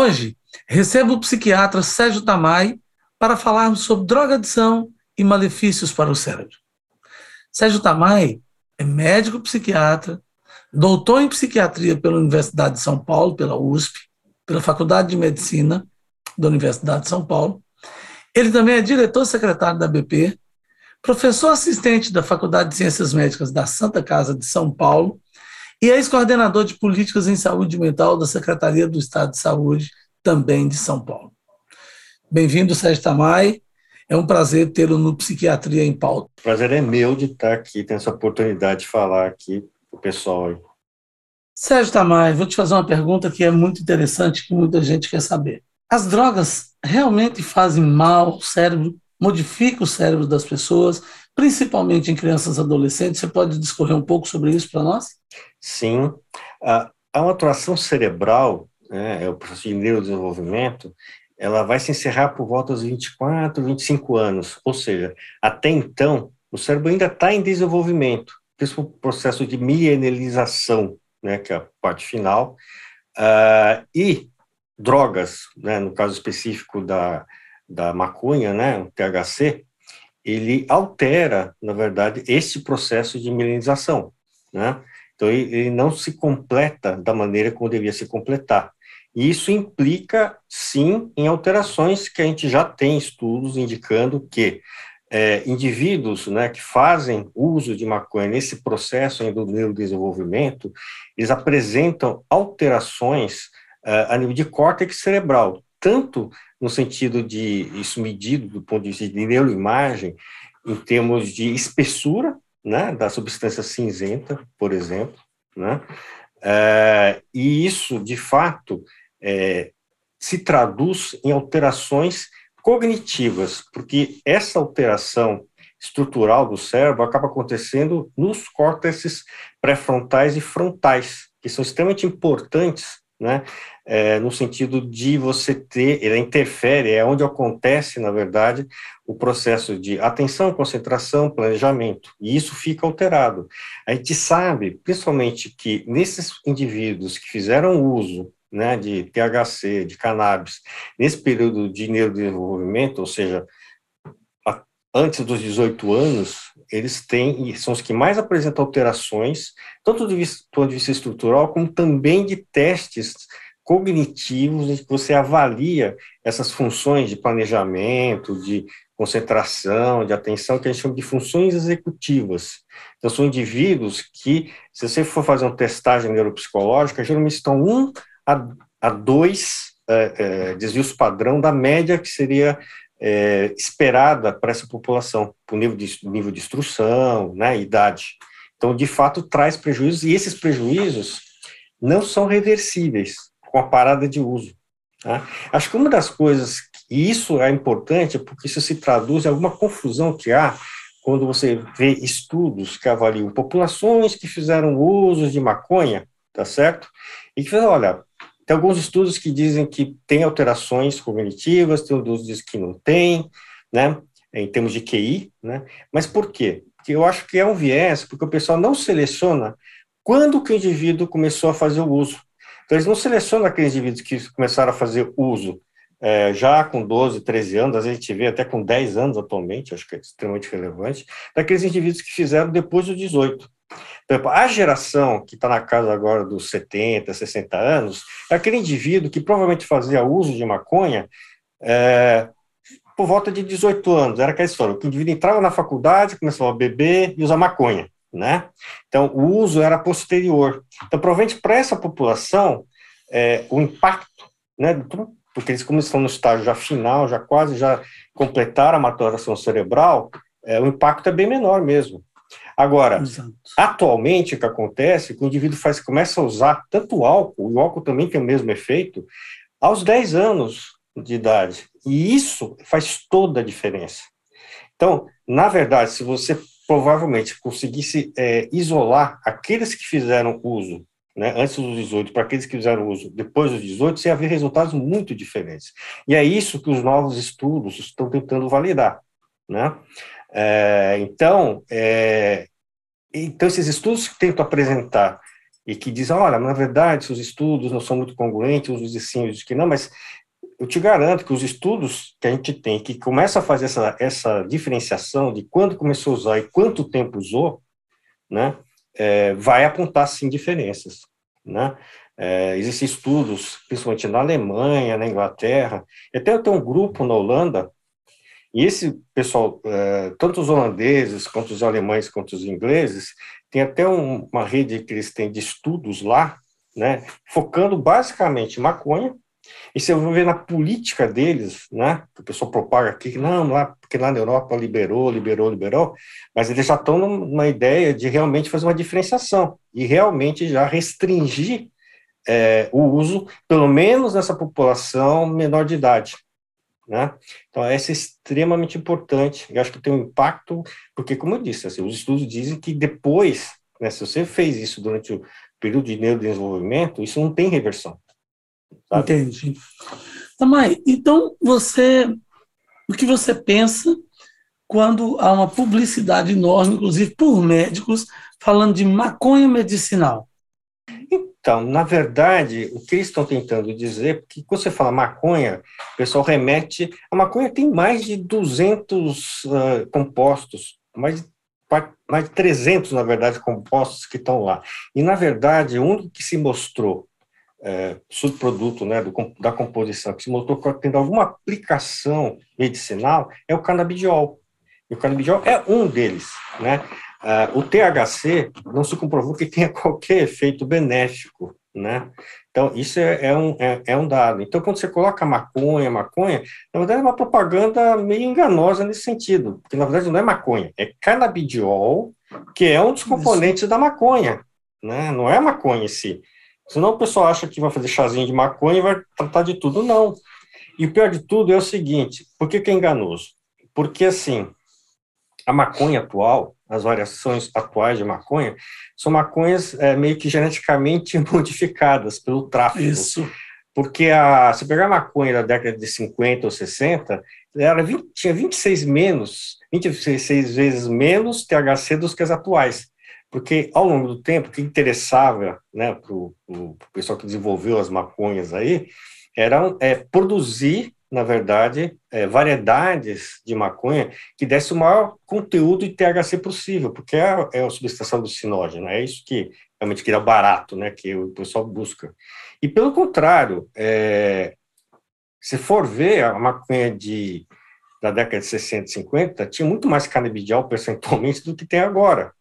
Hoje, recebo o psiquiatra Sérgio Tamai para falarmos sobre drogadição e malefícios para o cérebro. Sérgio Tamai é médico psiquiatra, doutor em psiquiatria pela Universidade de São Paulo, pela USP, pela Faculdade de Medicina da Universidade de São Paulo. Ele também é diretor-secretário da BP, professor assistente da Faculdade de Ciências Médicas da Santa Casa de São Paulo e ex-coordenador de políticas em saúde mental da Secretaria do Estado de Saúde, também de São Paulo. Bem-vindo, Sérgio Tamai. É um prazer tê-lo no Psiquiatria em Pauta. O prazer é meu de estar aqui, tendo essa oportunidade de falar aqui para o pessoal. Sérgio Tamai, vou te fazer uma pergunta que é muito interessante, que muita gente quer saber. As drogas realmente fazem mal ao cérebro, modificam o cérebro das pessoas, principalmente em crianças e adolescentes? Você pode discorrer um pouco sobre isso para nós? Sim. Há uma atuação cerebral, né, é o processo de neurodesenvolvimento, ela vai se encerrar por volta dos 24, 25 anos, ou seja, até então, o cérebro ainda está em desenvolvimento, esse processo de mielinização, né, que é a parte final, uh, e drogas, né, no caso específico da, da maconha, né, o THC, ele altera, na verdade, esse processo de mielinização, né? Então, ele não se completa da maneira como devia se completar. E isso implica, sim, em alterações que a gente já tem estudos indicando que é, indivíduos né, que fazem uso de maconha nesse processo do neurodesenvolvimento, eles apresentam alterações uh, a nível de córtex cerebral, tanto no sentido de isso medido do ponto de vista de neuroimagem, em termos de espessura né, da substância cinzenta, por exemplo, né, é, e isso, de fato, é, se traduz em alterações cognitivas, porque essa alteração estrutural do cérebro acaba acontecendo nos córteces pré-frontais e frontais, que são extremamente importantes né? É, no sentido de você ter, ele interfere, é onde acontece, na verdade, o processo de atenção, concentração, planejamento, e isso fica alterado. A gente sabe, principalmente, que nesses indivíduos que fizeram uso né, de THC, de cannabis, nesse período de neurodesenvolvimento, ou seja, antes dos 18 anos, eles têm, são os que mais apresentam alterações, tanto do ponto de vista estrutural, como também de testes cognitivos, em que você avalia essas funções de planejamento, de concentração, de atenção, que a gente chama de funções executivas. Então, são indivíduos que, se você for fazer uma testagem neuropsicológica, geralmente estão um a, a dois é, é, desvios padrão da média que seria é, esperada para essa população, por nível de, nível de instrução, né, idade. Então, de fato, traz prejuízos, e esses prejuízos não são reversíveis com a parada de uso. Tá? Acho que uma das coisas, e isso é importante, porque isso se traduz em alguma confusão que há quando você vê estudos que avaliam populações que fizeram uso de maconha, tá certo? E que olha, tem alguns estudos que dizem que tem alterações cognitivas, tem outros que não tem, né, em termos de QI, né, mas por quê? Porque eu acho que é um viés, porque o pessoal não seleciona quando que o indivíduo começou a fazer o uso. Então, eles não selecionam aqueles indivíduos que começaram a fazer uso é, já com 12, 13 anos, às vezes a gente vê até com 10 anos atualmente, acho que é extremamente relevante, daqueles indivíduos que fizeram depois dos 18. A geração que está na casa agora dos 70, 60 anos, é aquele indivíduo que provavelmente fazia uso de maconha é, por volta de 18 anos. Era aquela história: o indivíduo entrava na faculdade, começava a beber e usar maconha. Né? Então, o uso era posterior. Então, provavelmente para essa população, é, o impacto, né, porque eles, como estão no estágio já final, já quase já completaram a maturação cerebral, é, o impacto é bem menor mesmo Agora, Exato. atualmente, o que acontece é que o indivíduo faz, começa a usar tanto o álcool, o álcool também tem o mesmo efeito, aos 10 anos de idade. E isso faz toda a diferença. Então, na verdade, se você provavelmente conseguisse é, isolar aqueles que fizeram uso né, antes dos 18 para aqueles que fizeram uso depois dos 18, você ia ver resultados muito diferentes. E é isso que os novos estudos estão tentando validar. Né? É, então, é, então, esses estudos que tentam apresentar e que dizem, olha, na verdade, seus estudos não são muito congruentes, uns dizem sim, outros que não, mas eu te garanto que os estudos que a gente tem, que começa a fazer essa, essa diferenciação de quando começou a usar e quanto tempo usou, né, é, vai apontar, sim, diferenças. Né? É, existem estudos, principalmente na Alemanha, na Inglaterra, até eu tenho um grupo na Holanda, e esse pessoal, é, tanto os holandeses, quanto os alemães, quanto os ingleses, tem até um, uma rede que eles têm de estudos lá, né, focando basicamente em maconha, e você vai ver na política deles, né, que o pessoal propaga aqui, não, lá, porque lá na Europa liberou, liberou, liberou, mas eles já estão numa ideia de realmente fazer uma diferenciação e realmente já restringir é, o uso, pelo menos nessa população menor de idade. Né? Então, essa é extremamente importante, eu acho que tem um impacto, porque, como eu disse, assim, os estudos dizem que depois, né, se você fez isso durante o período de neurodesenvolvimento, isso não tem reversão. Sabe? Entendi. Tamai, então você, o que você pensa quando há uma publicidade enorme, inclusive por médicos, falando de maconha medicinal? Então, na verdade, o que eles estão tentando dizer, porque quando você fala maconha, o pessoal remete. A maconha tem mais de 200 uh, ah, compostos, mais de, mais de 300, na verdade, compostos que estão lá. E, na verdade, o único que se mostrou é, subproduto né, do, da composição que se mostrou tendo alguma aplicação medicinal é o canabidiol. E o canabidiol é um deles. Né? Uh, o THC não se comprovou que tenha qualquer efeito benéfico. Né? Então, isso é, é um, é, é, um dado. Então, quando você coloca maconha, maconha, na verdade é uma propaganda meio enganosa nesse sentido, porque na verdade não é maconha, é canabidiol, que é um dos componentes isso. da maconha, né? não é maconha em si. Senão o pessoal acha que vai fazer chazinho de maconha e vai tratar de tudo. Não. E o pior de tudo é o seguinte: por que, que é enganoso? Porque, assim, a maconha atual, as variações atuais de maconha, são maconhas é, meio que geneticamente modificadas pelo tráfico. Isso. Porque a, se pegar a maconha da década de 50 ou 60, ela 20, tinha 26 menos, 26 vezes menos THC dos que as atuais porque ao longo do tempo, o que interessava né, para o pessoal que desenvolveu as maconhas aí, era é, produzir, na verdade, é, variedades de maconha que desse o maior conteúdo de THC possível, porque é, é a substância alucinógena, é isso que realmente que era barato, né, que o pessoal busca. E pelo contrário, é, se for ver a maconha de, da década de 60 e 50, tinha muito mais canabidiol percentualmente do que tem agora.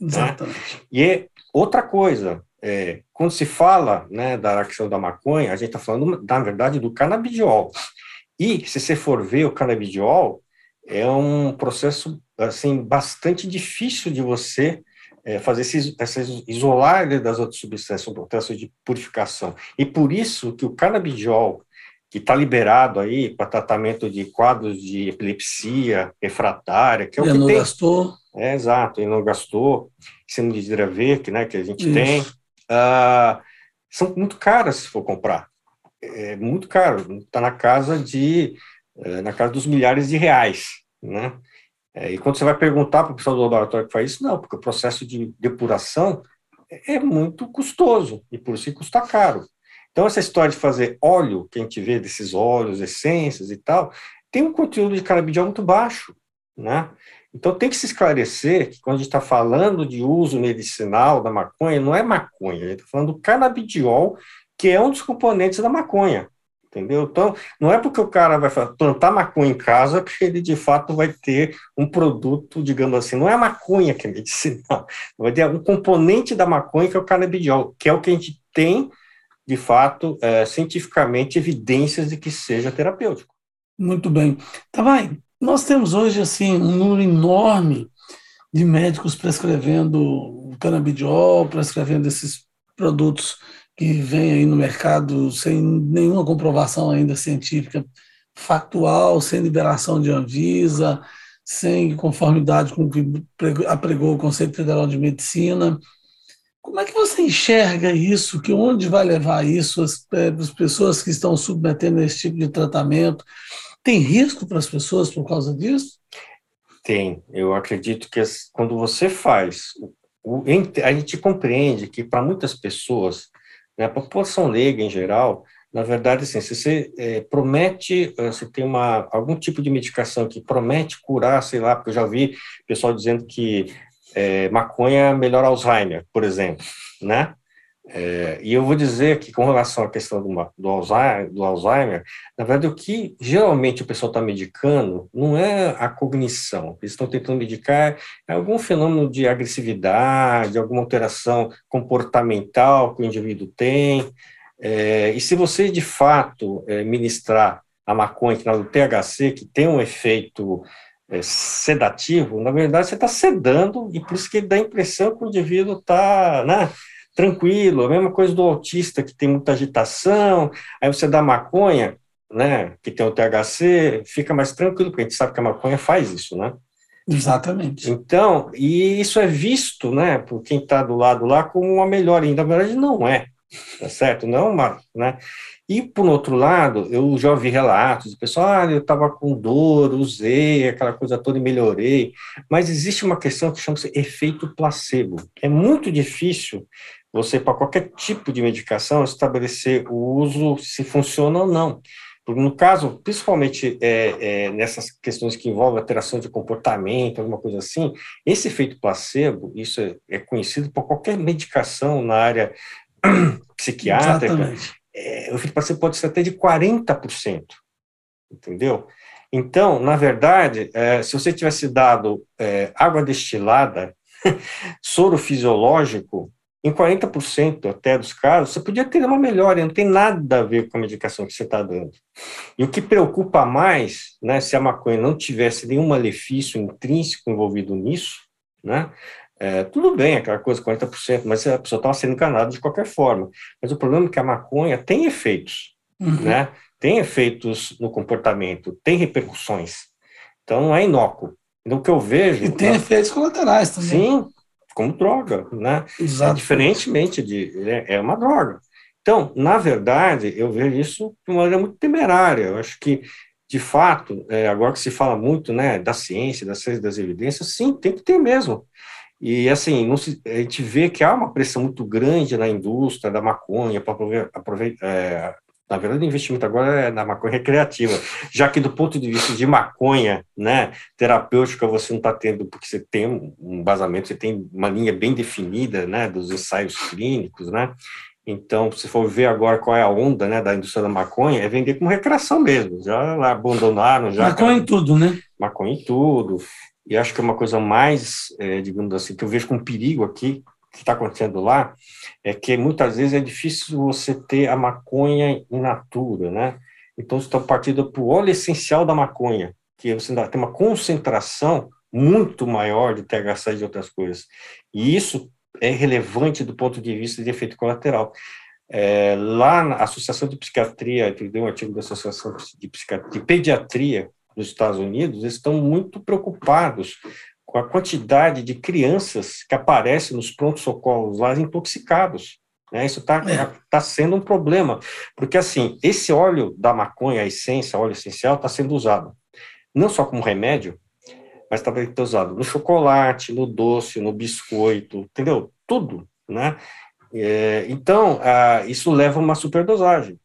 Né? Exatamente. Né? E outra coisa, é, quando se fala né, da questão da maconha, a gente está falando, na verdade, do canabidiol. E, se você for ver o canabidiol, é um processo assim bastante difícil de você é, fazer esse isolar das outras substâncias, um processo de purificação. E por isso que o canabidiol, que está liberado aí para tratamento de quadros de epilepsia refratária, que é o que tem... gastou. É, exato, e não gastou, síndrome de Dravet, né, que a gente Isso. tem, uh, são muito caras se for comprar. É muito caro, está na casa de é, na casa dos milhares de reais, né? É, e quando você vai perguntar para o pessoal do laboratório que faz isso, não, porque o processo de depuração é muito custoso e por isso custa caro. Então essa história de fazer óleo, que a gente vê desses óleos, essências e tal, tem um conteúdo de canabidiol muito baixo, né? Então tem que se esclarecer que quando a gente está falando de uso medicinal da maconha, não é maconha, a gente está falando do canabidiol, que é um dos componentes da maconha. Entendeu? Então, não é porque o cara vai plantar maconha em casa que ele de fato vai ter um produto, digamos assim, não é a maconha que é medicinal, vai ter um componente da maconha que é o canabidiol, que é o que a gente tem, de fato, é, cientificamente, evidências de que seja terapêutico. Muito bem. Tá, vai. Nós temos hoje assim um número enorme de médicos prescrevendo canabidiol, prescrevendo esses produtos que vêm aí no mercado sem nenhuma comprovação ainda científica factual, sem liberação de Anvisa, sem conformidade com o que apregou o Conselho Federal de Medicina. Como é que você enxerga isso? Que onde vai levar isso as, é, as pessoas que estão submetendo esse tipo de tratamento? Tem risco para as pessoas por causa disso? Tem. Eu acredito que quando você faz, a gente compreende que para muitas pessoas, né, a população leiga em geral, na verdade, assim, se você é, promete, eh, você tem uma, algum tipo de medicação que promete curar, sei lá, porque eu já vi pessoal dizendo que é, maconha melhora Alzheimer, por exemplo, né? É, e eu vou dizer que, com relação à questão do, do, Alzheimer, do Alzheimer, na verdade, o que geralmente o pessoal está medicando não é a cognição. Eles estão tentando medicar algum fenômeno de agressividade, alguma alteração comportamental que o indivíduo tem. É, e se você, de fato, é, ministrar a maconha, que é o THC, que tem um efeito é, sedativo, na verdade, você está sedando, e por isso que dá a impressão que o indivíduo está né, tranquilo. A mesma coisa do autista, que tem muita agitação, aí você dá maconha, né, que tem o THC, fica mais tranquilo, porque a gente sabe que a maconha faz isso, né? Exatamente. Então, e isso é visto, né, por quem está do lado lá, como uma melhora, e na verdade não é tá certo? Não uma, né? E, por outro lado, eu já ouvi relatos de pessoal, ah, eu estava com dor, usei aquela coisa toda e melhorei, mas existe uma questão que chama-se efeito placebo. É muito difícil você, para qualquer tipo de medicação, estabelecer o uso, se funciona ou não. Porque no caso, principalmente é, é, nessas questões que envolvem alteração de comportamento, alguma coisa assim, esse efeito placebo, isso é, é conhecido por qualquer medicação na área psiquiátrica, é, o efeito placebo pode ser até de 40%, entendeu? Então, na verdade, é, se você tivesse dado é, água destilada, soro fisiológico, em 40% até dos casos, você podia ter uma melhora, não tem nada a ver com a medicação que você está dando. E o que preocupa mais, né, se a maconha não tivesse nenhum malefício intrínseco envolvido nisso, né, é, tudo bem, aquela coisa, 40%, mas a pessoa estava sendo enganada de qualquer forma. Mas o problema é que a maconha tem efeitos, uhum. né? Tem efeitos no comportamento, tem repercussões. Então, não é inócuo. Então, o que eu vejo... E tem efeitos colaterais também. Sim, como droga, né? Exato. É, diferentemente de... É, é uma droga. Então, na verdade, eu vejo isso de uma maneira muito temerária. Eu acho que de fato, é, agora que se fala muito né, da ciência, da ciência das evidências, sim, tem que ter mesmo. E, assim, se, a gente vê que há uma pressão muito grande na indústria da maconha para aproveitar. É, na verdade, o investimento agora é na maconha recreativa, já que do ponto de vista de maconha, né, terapêutica, você não está tendo, porque você tem um vazamento, você tem uma linha bem definida, né, dos ensaios clínicos, né, então, se for ver agora qual é a onda, né, da indústria da maconha, é vender como recreação mesmo, já abandonaram, já... Maconha em tudo, né? Maconha em tudo, e acho que é uma coisa mais, é, digamos assim, que eu vejo com perigo aqui, que está acontecendo lá, é que muitas vezes é difícil você ter a maconha in natura, né? Então, você está partindo para o óleo essencial da maconha, que você tem uma concentração muito maior de THC e de outras coisas. E isso é relevante do ponto de vista de efeito colateral. É, lá na Associação de Psiquiatria, que deu um artigo da Associação de, Psiquiatria, de Pediatria nos Estados Unidos estão muito preocupados com a quantidade de crianças que aparecem nos prontos-socorros lá intoxicados. Né? Isso está é. tá sendo um problema, porque assim, esse óleo da maconha, a essência, óleo essencial, está sendo usado não só como remédio, mas está sendo usado no chocolate, no doce, no biscoito, entendeu? Tudo, né? É, então, ah, isso leva a uma superdosagem.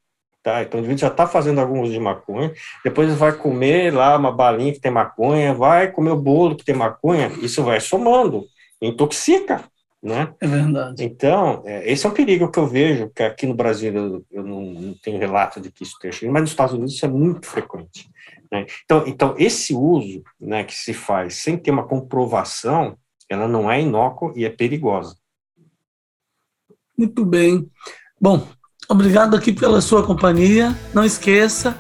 Tá? Então, o indivíduo já está fazendo algum uso de maconha, depois vai comer lá uma balinha que tem maconha, vai comer o bolo que tem maconha, isso vai somando, intoxica, né? É verdade. Então, é, esse é um perigo que eu vejo, que aqui no Brasil eu, eu não, não, tenho relato de que isso tenha chegado, mas nos Estados Unidos isso é muito frequente. Né? Então, então, esse uso né, que se faz sem ter uma comprovação, ela não é inócua e é perigosa. Muito bem. Bom, Obrigado aqui pela sua companhia. Não esqueça,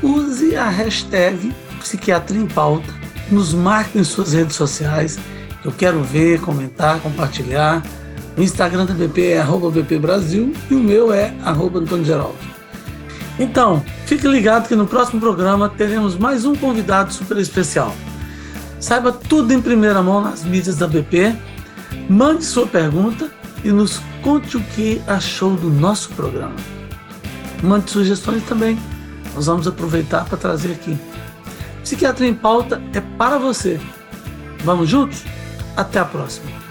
use a hashtag Psiquiatria em Pauta, nos marque em suas redes sociais Eu quero ver, comentar, compartilhar. O Instagram da BP é arroba BP Brasil e o meu é arroba Antônio Geraldo. Então, fique ligado que no próximo programa teremos mais um convidado super especial. Saiba tudo em primeira mão nas mídias da BP, mande sua pergunta e nos conte o que achou do nosso programa. Mande sugestões também, nós vamos aproveitar para trazer aqui. Psiquiatria em Pauta é para você. Vamos juntos? Até a próxima.